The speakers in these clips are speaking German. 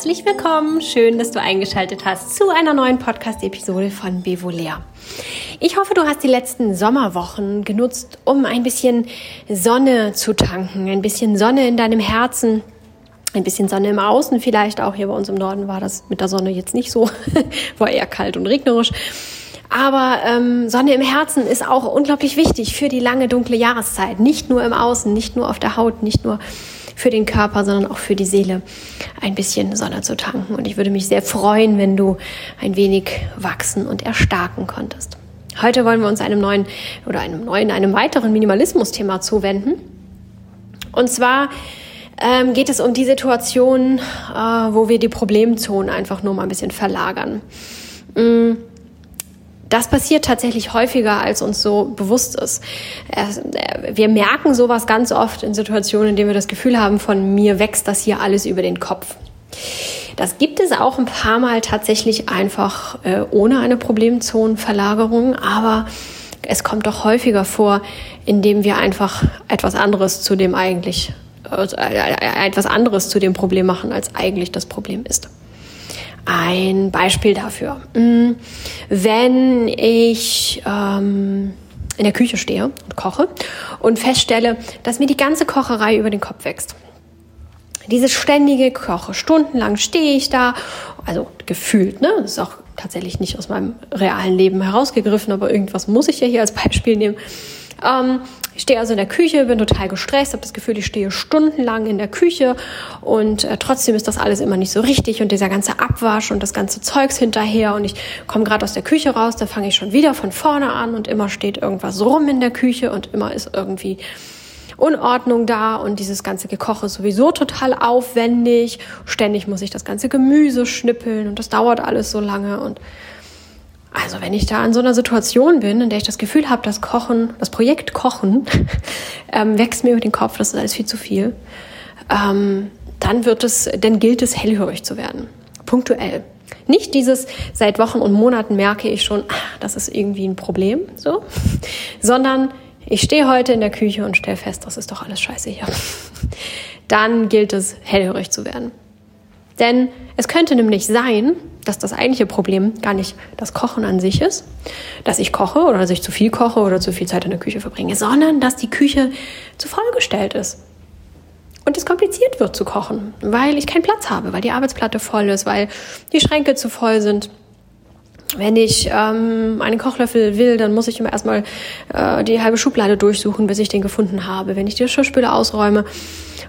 herzlich willkommen. Schön, dass du eingeschaltet hast zu einer neuen Podcast-Episode von Bevolea. Ich hoffe, du hast die letzten Sommerwochen genutzt, um ein bisschen Sonne zu tanken, ein bisschen Sonne in deinem Herzen, ein bisschen Sonne im Außen vielleicht auch. Hier bei uns im Norden war das mit der Sonne jetzt nicht so, war eher kalt und regnerisch. Aber ähm, Sonne im Herzen ist auch unglaublich wichtig für die lange dunkle Jahreszeit. Nicht nur im Außen, nicht nur auf der Haut, nicht nur für den Körper, sondern auch für die Seele ein bisschen Sonne zu tanken. Und ich würde mich sehr freuen, wenn du ein wenig wachsen und erstarken konntest. Heute wollen wir uns einem neuen oder einem neuen, einem weiteren Minimalismus-Thema zuwenden. Und zwar ähm, geht es um die Situation, äh, wo wir die Problemzonen einfach nur mal ein bisschen verlagern. Mm das passiert tatsächlich häufiger, als uns so bewusst ist. Wir merken sowas ganz oft in Situationen, in denen wir das Gefühl haben, von mir wächst das hier alles über den Kopf. Das gibt es auch ein paar Mal tatsächlich einfach äh, ohne eine Problemzonenverlagerung, aber es kommt doch häufiger vor, indem wir einfach etwas anderes zu dem eigentlich, äh, etwas anderes zu dem Problem machen, als eigentlich das Problem ist ein Beispiel dafür. Mm, wenn ich ähm, in der Küche stehe und koche und feststelle, dass mir die ganze Kocherei über den Kopf wächst. Dieses ständige Koche, stundenlang stehe ich da, also gefühlt, ne? Das ist auch tatsächlich nicht aus meinem realen Leben herausgegriffen, aber irgendwas muss ich ja hier als Beispiel nehmen. Ähm, ich stehe also in der Küche, bin total gestresst, habe das Gefühl, ich stehe stundenlang in der Küche und äh, trotzdem ist das alles immer nicht so richtig und dieser ganze Abwasch und das ganze Zeugs hinterher und ich komme gerade aus der Küche raus, dann fange ich schon wieder von vorne an und immer steht irgendwas rum in der Küche und immer ist irgendwie Unordnung da und dieses ganze Gekoche ist sowieso total aufwendig. Ständig muss ich das ganze Gemüse schnippeln und das dauert alles so lange und also wenn ich da in so einer Situation bin, in der ich das Gefühl habe, das Kochen, das Projekt Kochen ähm, wächst mir über den Kopf, das ist alles viel zu viel, ähm, dann wird es, dann gilt es hellhörig zu werden, punktuell. Nicht dieses seit Wochen und Monaten merke ich schon, ach, das ist irgendwie ein Problem, so, sondern ich stehe heute in der Küche und stelle fest, das ist doch alles scheiße hier. Dann gilt es hellhörig zu werden. Denn es könnte nämlich sein, dass das eigentliche Problem gar nicht das Kochen an sich ist, dass ich koche oder dass ich zu viel koche oder zu viel Zeit in der Küche verbringe, sondern dass die Küche zu vollgestellt ist. Und es kompliziert wird zu kochen, weil ich keinen Platz habe, weil die Arbeitsplatte voll ist, weil die Schränke zu voll sind, wenn ich ähm, einen Kochlöffel will, dann muss ich immer erstmal äh, die halbe Schublade durchsuchen, bis ich den gefunden habe. Wenn ich die Geschirrspüle ausräume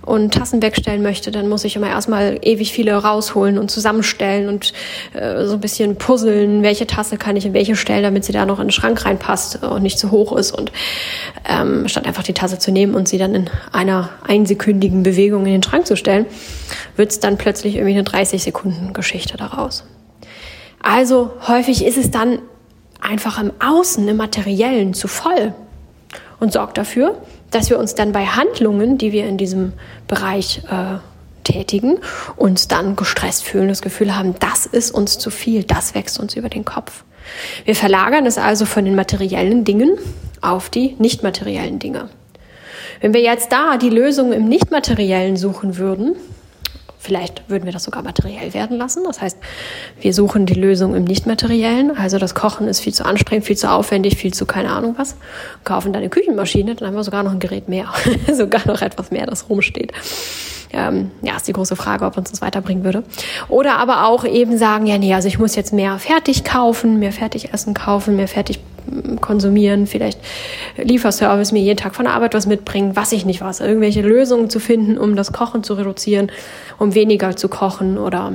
und Tassen wegstellen möchte, dann muss ich immer erstmal ewig viele rausholen und zusammenstellen und äh, so ein bisschen puzzeln, welche Tasse kann ich in welche stellen, damit sie da noch in den Schrank reinpasst und nicht zu hoch ist. Und ähm, statt einfach die Tasse zu nehmen und sie dann in einer einsekündigen Bewegung in den Schrank zu stellen, wird es dann plötzlich irgendwie eine 30 Sekunden Geschichte daraus. Also häufig ist es dann einfach im Außen, im Materiellen zu voll und sorgt dafür, dass wir uns dann bei Handlungen, die wir in diesem Bereich äh, tätigen, uns dann gestresst fühlen, das Gefühl haben, das ist uns zu viel, das wächst uns über den Kopf. Wir verlagern es also von den materiellen Dingen auf die nicht materiellen Dinge. Wenn wir jetzt da die Lösung im Nicht-Materiellen suchen würden, Vielleicht würden wir das sogar materiell werden lassen. Das heißt, wir suchen die Lösung im Nicht-Materiellen. Also das Kochen ist viel zu anstrengend, viel zu aufwendig, viel zu keine Ahnung was. Kaufen dann eine Küchenmaschine, dann haben wir sogar noch ein Gerät mehr. sogar noch etwas mehr, das rumsteht. Ähm, ja, ist die große Frage, ob uns das weiterbringen würde. Oder aber auch eben sagen, ja, nee, also ich muss jetzt mehr fertig kaufen, mehr Fertigessen kaufen, mehr fertig konsumieren, vielleicht Lieferservice mir jeden Tag von der Arbeit was mitbringen, was ich nicht was, irgendwelche Lösungen zu finden, um das Kochen zu reduzieren, um weniger zu kochen oder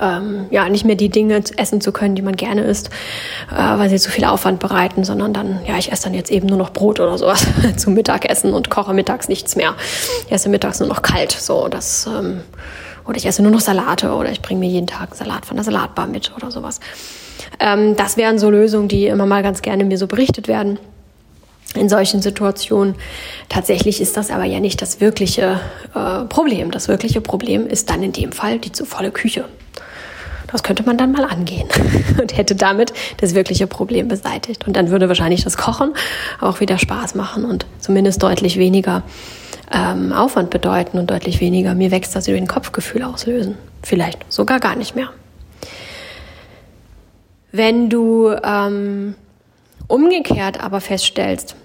ähm, ja nicht mehr die Dinge essen zu können, die man gerne isst, äh, weil sie zu viel Aufwand bereiten, sondern dann ja ich esse dann jetzt eben nur noch Brot oder sowas zum Mittagessen und koche mittags nichts mehr. Ich esse mittags nur noch kalt, so das ähm, oder ich esse nur noch Salate oder ich bringe mir jeden Tag Salat von der Salatbar mit oder sowas. Ähm, das wären so Lösungen, die immer mal ganz gerne mir so berichtet werden in solchen Situationen. Tatsächlich ist das aber ja nicht das wirkliche äh, Problem. Das wirkliche Problem ist dann in dem Fall die zu volle Küche. Das könnte man dann mal angehen und hätte damit das wirkliche Problem beseitigt. Und dann würde wahrscheinlich das Kochen auch wieder Spaß machen und zumindest deutlich weniger ähm, Aufwand bedeuten und deutlich weniger mir wächst das über den Kopfgefühl auslösen. Vielleicht sogar gar nicht mehr. Wenn du ähm, umgekehrt aber feststellst,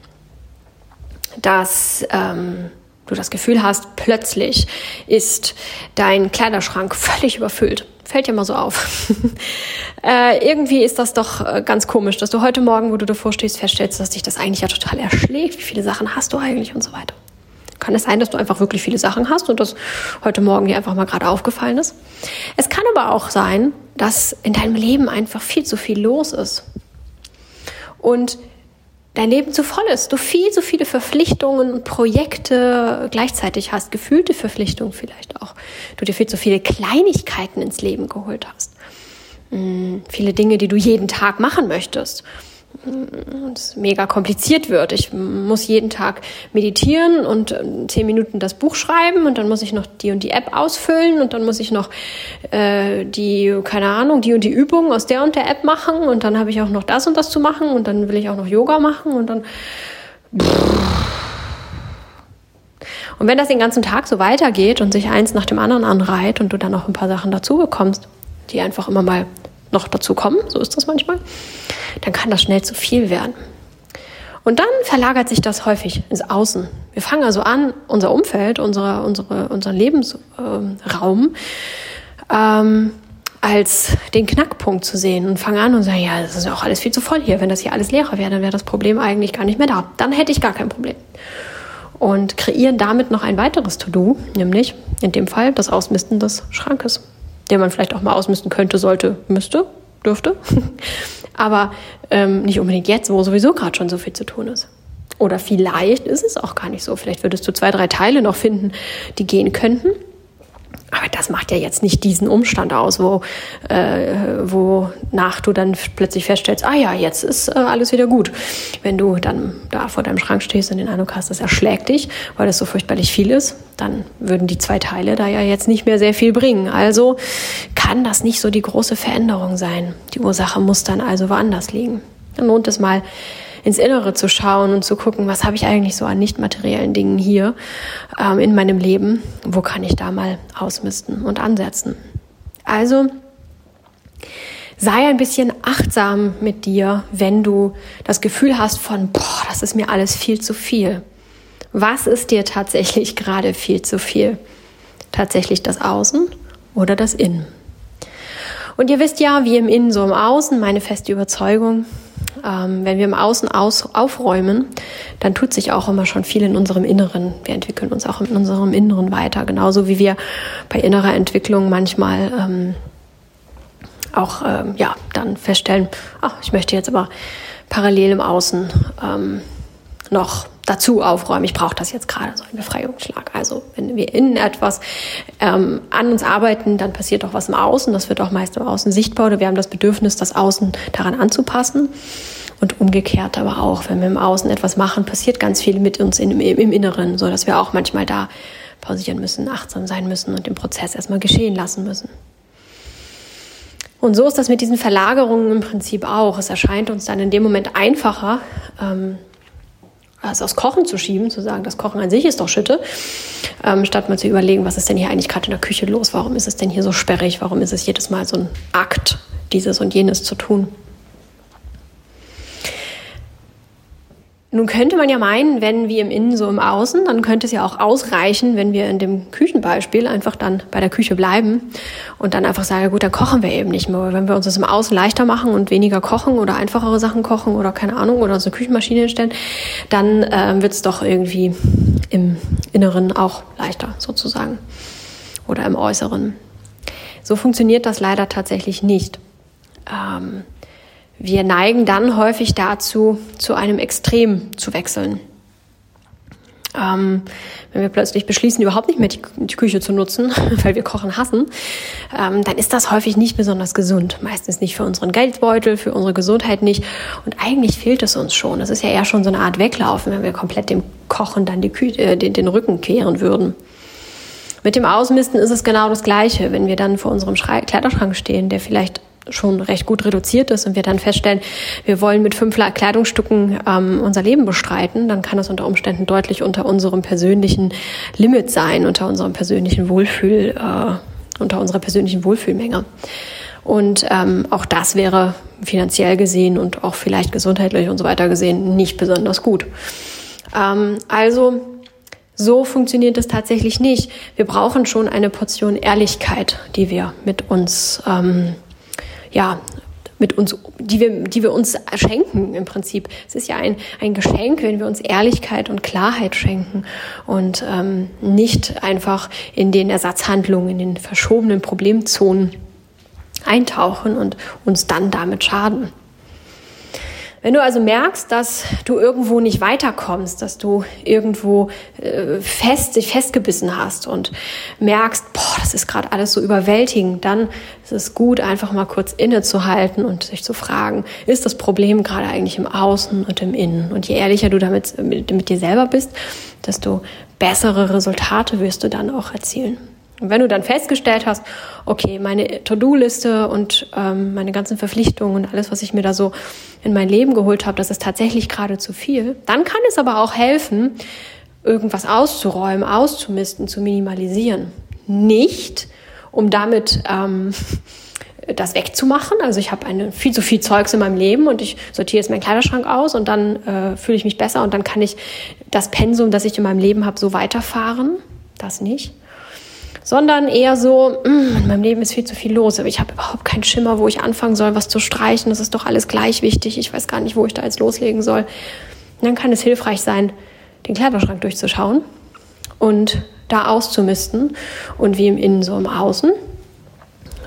dass ähm, du das Gefühl hast, plötzlich ist dein Kleiderschrank völlig überfüllt. Fällt dir mal so auf. äh, irgendwie ist das doch äh, ganz komisch, dass du heute Morgen, wo du davor stehst, feststellst, dass dich das eigentlich ja total erschlägt. Wie viele Sachen hast du eigentlich und so weiter. Kann es sein, dass du einfach wirklich viele Sachen hast und das heute Morgen dir einfach mal gerade aufgefallen ist? Es kann aber auch sein, dass in deinem Leben einfach viel zu viel los ist. Und dein Leben zu voll ist, du viel zu viele Verpflichtungen und Projekte gleichzeitig hast, gefühlte Verpflichtungen vielleicht auch, du dir viel zu viele Kleinigkeiten ins Leben geholt hast, hm, viele Dinge, die du jeden Tag machen möchtest es mega kompliziert wird. Ich muss jeden Tag meditieren und äh, zehn Minuten das Buch schreiben und dann muss ich noch die und die App ausfüllen und dann muss ich noch äh, die, keine Ahnung, die und die Übungen aus der und der App machen und dann habe ich auch noch das und das zu machen und dann will ich auch noch Yoga machen und dann. Und wenn das den ganzen Tag so weitergeht und sich eins nach dem anderen anreiht und du dann noch ein paar Sachen dazu bekommst, die einfach immer mal noch dazu kommen, so ist das manchmal, dann kann das schnell zu viel werden. Und dann verlagert sich das häufig ins Außen. Wir fangen also an, unser Umfeld, unsere, unsere, unseren Lebensraum ähm, als den Knackpunkt zu sehen und fangen an und sagen, ja, das ist ja auch alles viel zu voll hier. Wenn das hier alles leerer wäre, dann wäre das Problem eigentlich gar nicht mehr da. Dann hätte ich gar kein Problem. Und kreieren damit noch ein weiteres To-Do, nämlich in dem Fall das Ausmisten des Schrankes den man vielleicht auch mal ausmisten könnte, sollte, müsste, dürfte. Aber ähm, nicht unbedingt jetzt, wo sowieso gerade schon so viel zu tun ist. Oder vielleicht ist es auch gar nicht so. Vielleicht würdest du zwei, drei Teile noch finden, die gehen könnten. Aber das macht ja jetzt nicht diesen Umstand aus, wo, äh, wonach du dann plötzlich feststellst, ah ja, jetzt ist äh, alles wieder gut. Wenn du dann da vor deinem Schrank stehst und den Eindruck hast, das erschlägt dich, weil das so furchtbarlich viel ist, dann würden die zwei Teile da ja jetzt nicht mehr sehr viel bringen. Also kann das nicht so die große Veränderung sein. Die Ursache muss dann also woanders liegen. Dann lohnt es mal, ins Innere zu schauen und zu gucken, was habe ich eigentlich so an nicht materiellen Dingen hier ähm, in meinem Leben, wo kann ich da mal ausmisten und ansetzen. Also sei ein bisschen achtsam mit dir, wenn du das Gefühl hast von, boah, das ist mir alles viel zu viel. Was ist dir tatsächlich gerade viel zu viel? Tatsächlich das Außen oder das Innen? Und ihr wisst ja, wie im Innen so im Außen, meine feste Überzeugung, ähm, wenn wir im Außen aus, aufräumen, dann tut sich auch immer schon viel in unserem Inneren. Wir entwickeln uns auch in unserem Inneren weiter, genauso wie wir bei innerer Entwicklung manchmal ähm, auch ähm, ja dann feststellen, ach, ich möchte jetzt aber parallel im Außen ähm, noch dazu aufräumen. Ich brauche das jetzt gerade, so ein Befreiungsschlag. Also wenn wir innen etwas ähm, an uns arbeiten, dann passiert auch was im Außen. Das wird auch meist im Außen sichtbar oder wir haben das Bedürfnis, das Außen daran anzupassen. Und umgekehrt aber auch, wenn wir im Außen etwas machen, passiert ganz viel mit uns in, im, im Inneren, so dass wir auch manchmal da pausieren müssen, achtsam sein müssen und den Prozess erstmal geschehen lassen müssen. Und so ist das mit diesen Verlagerungen im Prinzip auch. Es erscheint uns dann in dem Moment einfacher, ähm, es aufs Kochen zu schieben, zu sagen, das Kochen an sich ist doch Schütte, ähm, statt mal zu überlegen, was ist denn hier eigentlich gerade in der Küche los? Warum ist es denn hier so sperrig? Warum ist es jedes Mal so ein Akt, dieses und jenes zu tun? Nun könnte man ja meinen, wenn wie im Innen so im Außen, dann könnte es ja auch ausreichen, wenn wir in dem Küchenbeispiel einfach dann bei der Küche bleiben und dann einfach sagen, gut, dann kochen wir eben nicht mehr. Wenn wir uns das im Außen leichter machen und weniger kochen oder einfachere Sachen kochen oder keine Ahnung oder uns eine Küchenmaschine hinstellen, dann äh, wird es doch irgendwie im Inneren auch leichter sozusagen oder im Äußeren. So funktioniert das leider tatsächlich nicht. Ähm, wir neigen dann häufig dazu, zu einem Extrem zu wechseln. Ähm, wenn wir plötzlich beschließen, überhaupt nicht mehr die, die Küche zu nutzen, weil wir Kochen hassen, ähm, dann ist das häufig nicht besonders gesund. Meistens nicht für unseren Geldbeutel, für unsere Gesundheit nicht. Und eigentlich fehlt es uns schon. Das ist ja eher schon so eine Art Weglaufen, wenn wir komplett dem Kochen dann die Kü äh, den, den Rücken kehren würden. Mit dem Ausmisten ist es genau das Gleiche. Wenn wir dann vor unserem Schrei Kleiderschrank stehen, der vielleicht schon recht gut reduziert ist und wir dann feststellen, wir wollen mit fünf Kleidungsstücken ähm, unser Leben bestreiten, dann kann das unter Umständen deutlich unter unserem persönlichen Limit sein, unter unserem persönlichen Wohlfühl. Äh, unter unserer persönlichen Wohlfühlmenge. Und ähm, auch das wäre finanziell gesehen und auch vielleicht gesundheitlich und so weiter gesehen nicht besonders gut. Ähm, also so funktioniert es tatsächlich nicht. Wir brauchen schon eine Portion Ehrlichkeit, die wir mit uns, ähm, ja, mit uns, die wir, die wir uns schenken im Prinzip. Es ist ja ein, ein Geschenk, wenn wir uns Ehrlichkeit und Klarheit schenken und ähm, nicht einfach in den Ersatzhandlungen, in den verschobenen Problemzonen eintauchen und uns dann damit schaden. Wenn du also merkst, dass du irgendwo nicht weiterkommst, dass du irgendwo äh, fest dich festgebissen hast und merkst, boah, das ist gerade alles so überwältigend, dann ist es gut, einfach mal kurz innezuhalten und sich zu fragen, ist das Problem gerade eigentlich im Außen und im Innen? Und je ehrlicher du damit mit, mit dir selber bist, desto bessere Resultate wirst du dann auch erzielen. Und wenn du dann festgestellt hast, okay, meine To-Do-Liste und ähm, meine ganzen Verpflichtungen und alles, was ich mir da so in mein Leben geholt habe, das ist tatsächlich gerade zu viel, dann kann es aber auch helfen, irgendwas auszuräumen, auszumisten, zu minimalisieren. Nicht, um damit ähm, das wegzumachen. Also ich habe eine viel zu viel Zeugs in meinem Leben und ich sortiere jetzt meinen Kleiderschrank aus und dann äh, fühle ich mich besser und dann kann ich das Pensum, das ich in meinem Leben habe, so weiterfahren. Das nicht sondern eher so, mm, in meinem Leben ist viel zu viel los, aber ich habe überhaupt keinen Schimmer, wo ich anfangen soll, was zu streichen. Das ist doch alles gleich wichtig. Ich weiß gar nicht, wo ich da jetzt loslegen soll. Dann kann es hilfreich sein, den Kleiderschrank durchzuschauen und da auszumisten und wie im Innen so im Außen.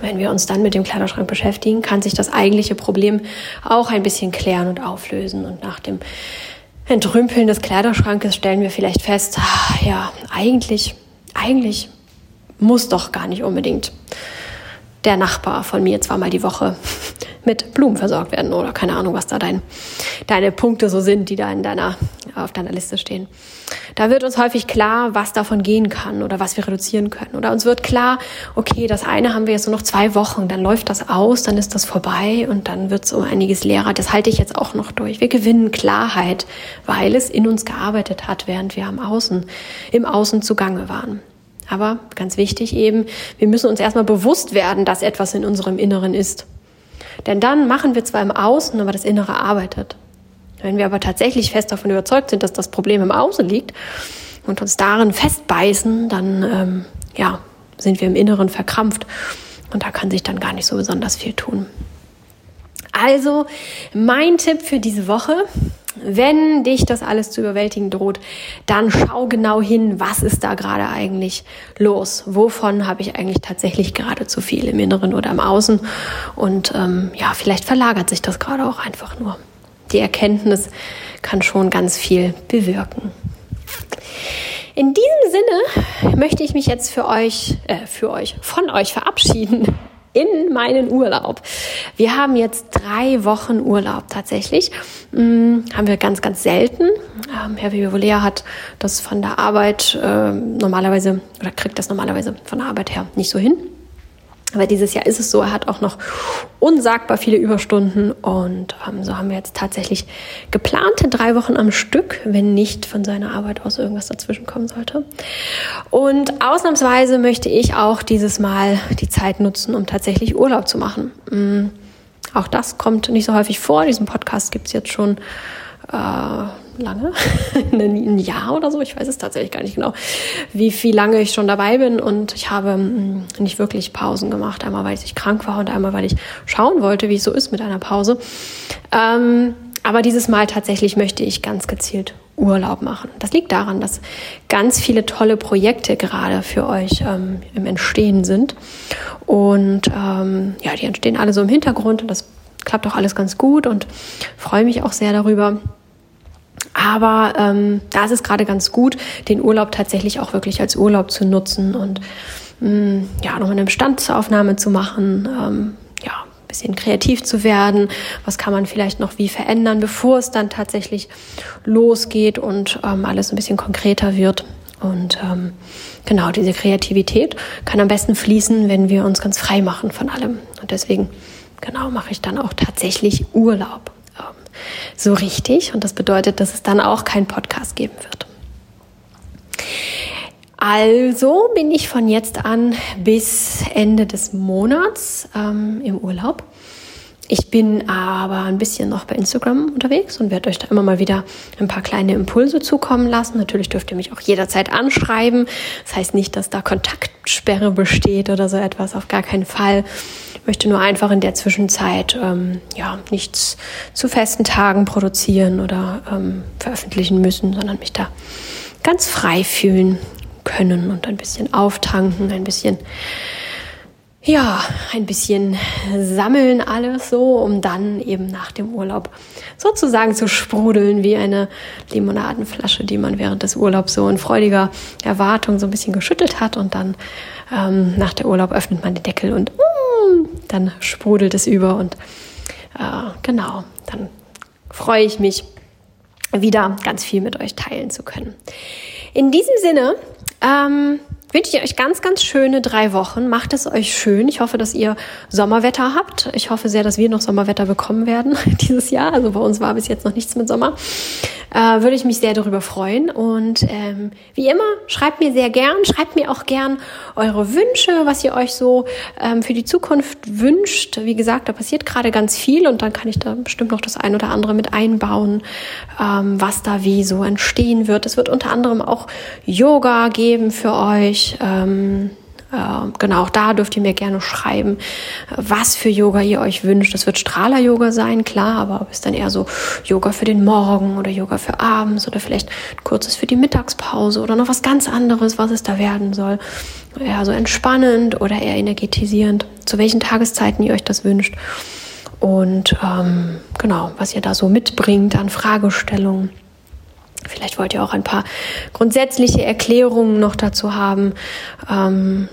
Wenn wir uns dann mit dem Kleiderschrank beschäftigen, kann sich das eigentliche Problem auch ein bisschen klären und auflösen. Und nach dem Entrümpeln des Kleiderschrankes stellen wir vielleicht fest, ah, ja, eigentlich, eigentlich muss doch gar nicht unbedingt der Nachbar von mir zweimal die Woche mit Blumen versorgt werden oder keine Ahnung, was da dein, deine Punkte so sind, die da in deiner, auf deiner Liste stehen. Da wird uns häufig klar, was davon gehen kann oder was wir reduzieren können. Oder uns wird klar, okay, das eine haben wir jetzt nur noch zwei Wochen, dann läuft das aus, dann ist das vorbei und dann wird es um einiges leerer. Das halte ich jetzt auch noch durch. Wir gewinnen Klarheit, weil es in uns gearbeitet hat, während wir am Außen, im Außen zugange waren. Aber ganz wichtig eben, wir müssen uns erstmal bewusst werden, dass etwas in unserem Inneren ist. Denn dann machen wir zwar im Außen, aber das Innere arbeitet. Wenn wir aber tatsächlich fest davon überzeugt sind, dass das Problem im Außen liegt und uns darin festbeißen, dann ähm, ja, sind wir im Inneren verkrampft und da kann sich dann gar nicht so besonders viel tun. Also mein Tipp für diese Woche, wenn dich das alles zu überwältigen droht, dann schau genau hin, was ist da gerade eigentlich los? Wovon habe ich eigentlich tatsächlich gerade zu viel im Inneren oder im Außen? Und ähm, ja, vielleicht verlagert sich das gerade auch einfach nur. Die Erkenntnis kann schon ganz viel bewirken. In diesem Sinne möchte ich mich jetzt für euch, äh, für euch, von euch verabschieden in meinen Urlaub. Wir haben jetzt drei Wochen Urlaub tatsächlich. Hm, haben wir ganz, ganz selten. Ähm, Herr Vivolea hat das von der Arbeit äh, normalerweise oder kriegt das normalerweise von der Arbeit her nicht so hin. Aber dieses Jahr ist es so, er hat auch noch unsagbar viele Überstunden und ähm, so haben wir jetzt tatsächlich geplante drei Wochen am Stück, wenn nicht von seiner Arbeit aus irgendwas dazwischen kommen sollte. Und ausnahmsweise möchte ich auch dieses Mal die Zeit nutzen, um tatsächlich Urlaub zu machen. Mhm. Auch das kommt nicht so häufig vor. Diesen Podcast gibt es jetzt schon äh, lange, ein Jahr oder so, ich weiß es tatsächlich gar nicht genau, wie viel lange ich schon dabei bin und ich habe mm, nicht wirklich Pausen gemacht. Einmal, weil ich krank war und einmal, weil ich schauen wollte, wie es so ist mit einer Pause. Ähm, aber dieses Mal tatsächlich möchte ich ganz gezielt Urlaub machen. Das liegt daran, dass ganz viele tolle Projekte gerade für euch ähm, im Entstehen sind. Und ähm, ja, die entstehen alle so im Hintergrund und das klappt auch alles ganz gut und freue mich auch sehr darüber. Aber ähm, da ist es gerade ganz gut, den Urlaub tatsächlich auch wirklich als Urlaub zu nutzen und mh, mm, ja, nochmal eine Bestandsaufnahme zu machen, ähm, ja, ein bisschen kreativ zu werden. Was kann man vielleicht noch wie verändern, bevor es dann tatsächlich losgeht und ähm, alles ein bisschen konkreter wird. Und ähm, genau, diese Kreativität kann am besten fließen, wenn wir uns ganz frei machen von allem. Und deswegen, genau, mache ich dann auch tatsächlich Urlaub so richtig. Und das bedeutet, dass es dann auch keinen Podcast geben wird. Also bin ich von jetzt an bis Ende des Monats ähm, im Urlaub. Ich bin aber ein bisschen noch bei Instagram unterwegs und werde euch da immer mal wieder ein paar kleine Impulse zukommen lassen. Natürlich dürft ihr mich auch jederzeit anschreiben. Das heißt nicht, dass da Kontaktsperre besteht oder so etwas, auf gar keinen Fall. Möchte nur einfach in der Zwischenzeit ähm, ja nichts zu festen Tagen produzieren oder ähm, veröffentlichen müssen, sondern mich da ganz frei fühlen können und ein bisschen auftanken, ein bisschen ja, ein bisschen sammeln alles so, um dann eben nach dem Urlaub sozusagen zu sprudeln wie eine Limonadenflasche, die man während des Urlaubs so in freudiger Erwartung so ein bisschen geschüttelt hat und dann ähm, nach der Urlaub öffnet man den Deckel und mm, dann sprudelt es über und äh, genau, dann freue ich mich wieder ganz viel mit euch teilen zu können. In diesem Sinne, ähm, wünsche ich euch ganz, ganz schöne drei Wochen. Macht es euch schön. Ich hoffe, dass ihr Sommerwetter habt. Ich hoffe sehr, dass wir noch Sommerwetter bekommen werden dieses Jahr. Also bei uns war bis jetzt noch nichts mit Sommer. Äh, würde ich mich sehr darüber freuen. Und ähm, wie immer, schreibt mir sehr gern. Schreibt mir auch gern eure Wünsche, was ihr euch so ähm, für die Zukunft wünscht. Wie gesagt, da passiert gerade ganz viel und dann kann ich da bestimmt noch das ein oder andere mit einbauen, ähm, was da wie so entstehen wird. Es wird unter anderem auch Yoga geben für euch. Ähm, äh, genau, auch da dürft ihr mir gerne schreiben, was für Yoga ihr euch wünscht. Das wird Strahler-Yoga sein, klar, aber ob es dann eher so Yoga für den Morgen oder Yoga für abends oder vielleicht ein kurzes für die Mittagspause oder noch was ganz anderes, was es da werden soll. Eher so entspannend oder eher energetisierend, zu welchen Tageszeiten ihr euch das wünscht. Und ähm, genau, was ihr da so mitbringt an Fragestellungen. Vielleicht wollt ihr auch ein paar grundsätzliche Erklärungen noch dazu haben. Ähm,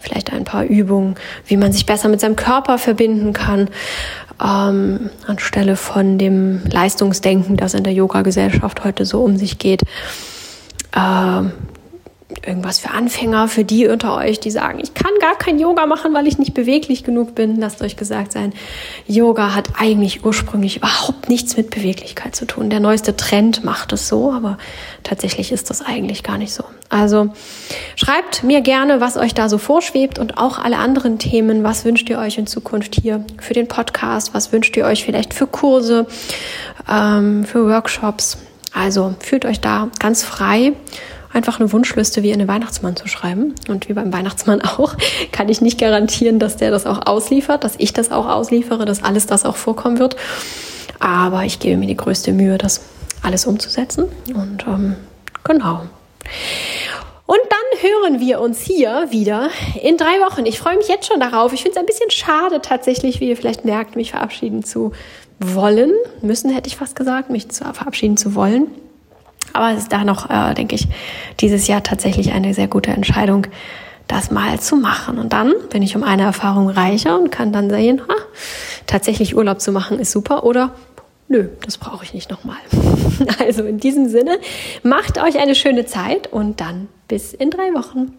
vielleicht ein paar Übungen, wie man sich besser mit seinem Körper verbinden kann, ähm, anstelle von dem Leistungsdenken, das in der Yoga-Gesellschaft heute so um sich geht. Ähm, irgendwas für Anfänger, für die unter euch, die sagen, ich kann gar kein Yoga machen, weil ich nicht beweglich genug bin. Lasst euch gesagt sein, Yoga hat eigentlich ursprünglich überhaupt nichts mit Beweglichkeit zu tun. Der neueste Trend macht es so, aber tatsächlich ist das eigentlich gar nicht so. Also schreibt mir gerne, was euch da so vorschwebt und auch alle anderen Themen. Was wünscht ihr euch in Zukunft hier für den Podcast? Was wünscht ihr euch vielleicht für Kurse, ähm, für Workshops? Also fühlt euch da ganz frei einfach eine Wunschliste wie in den Weihnachtsmann zu schreiben. Und wie beim Weihnachtsmann auch, kann ich nicht garantieren, dass der das auch ausliefert, dass ich das auch ausliefere, dass alles das auch vorkommen wird. Aber ich gebe mir die größte Mühe, das alles umzusetzen. Und ähm, genau. Und dann hören wir uns hier wieder in drei Wochen. Ich freue mich jetzt schon darauf. Ich finde es ein bisschen schade tatsächlich, wie ihr vielleicht merkt, mich verabschieden zu wollen. Müssen hätte ich fast gesagt, mich zu verabschieden zu wollen. Aber es ist da noch, äh, denke ich, dieses Jahr tatsächlich eine sehr gute Entscheidung, das mal zu machen. Und dann bin ich um eine Erfahrung reicher und kann dann sehen, ha, tatsächlich Urlaub zu machen ist super oder nö, das brauche ich nicht nochmal. Also in diesem Sinne, macht euch eine schöne Zeit und dann bis in drei Wochen.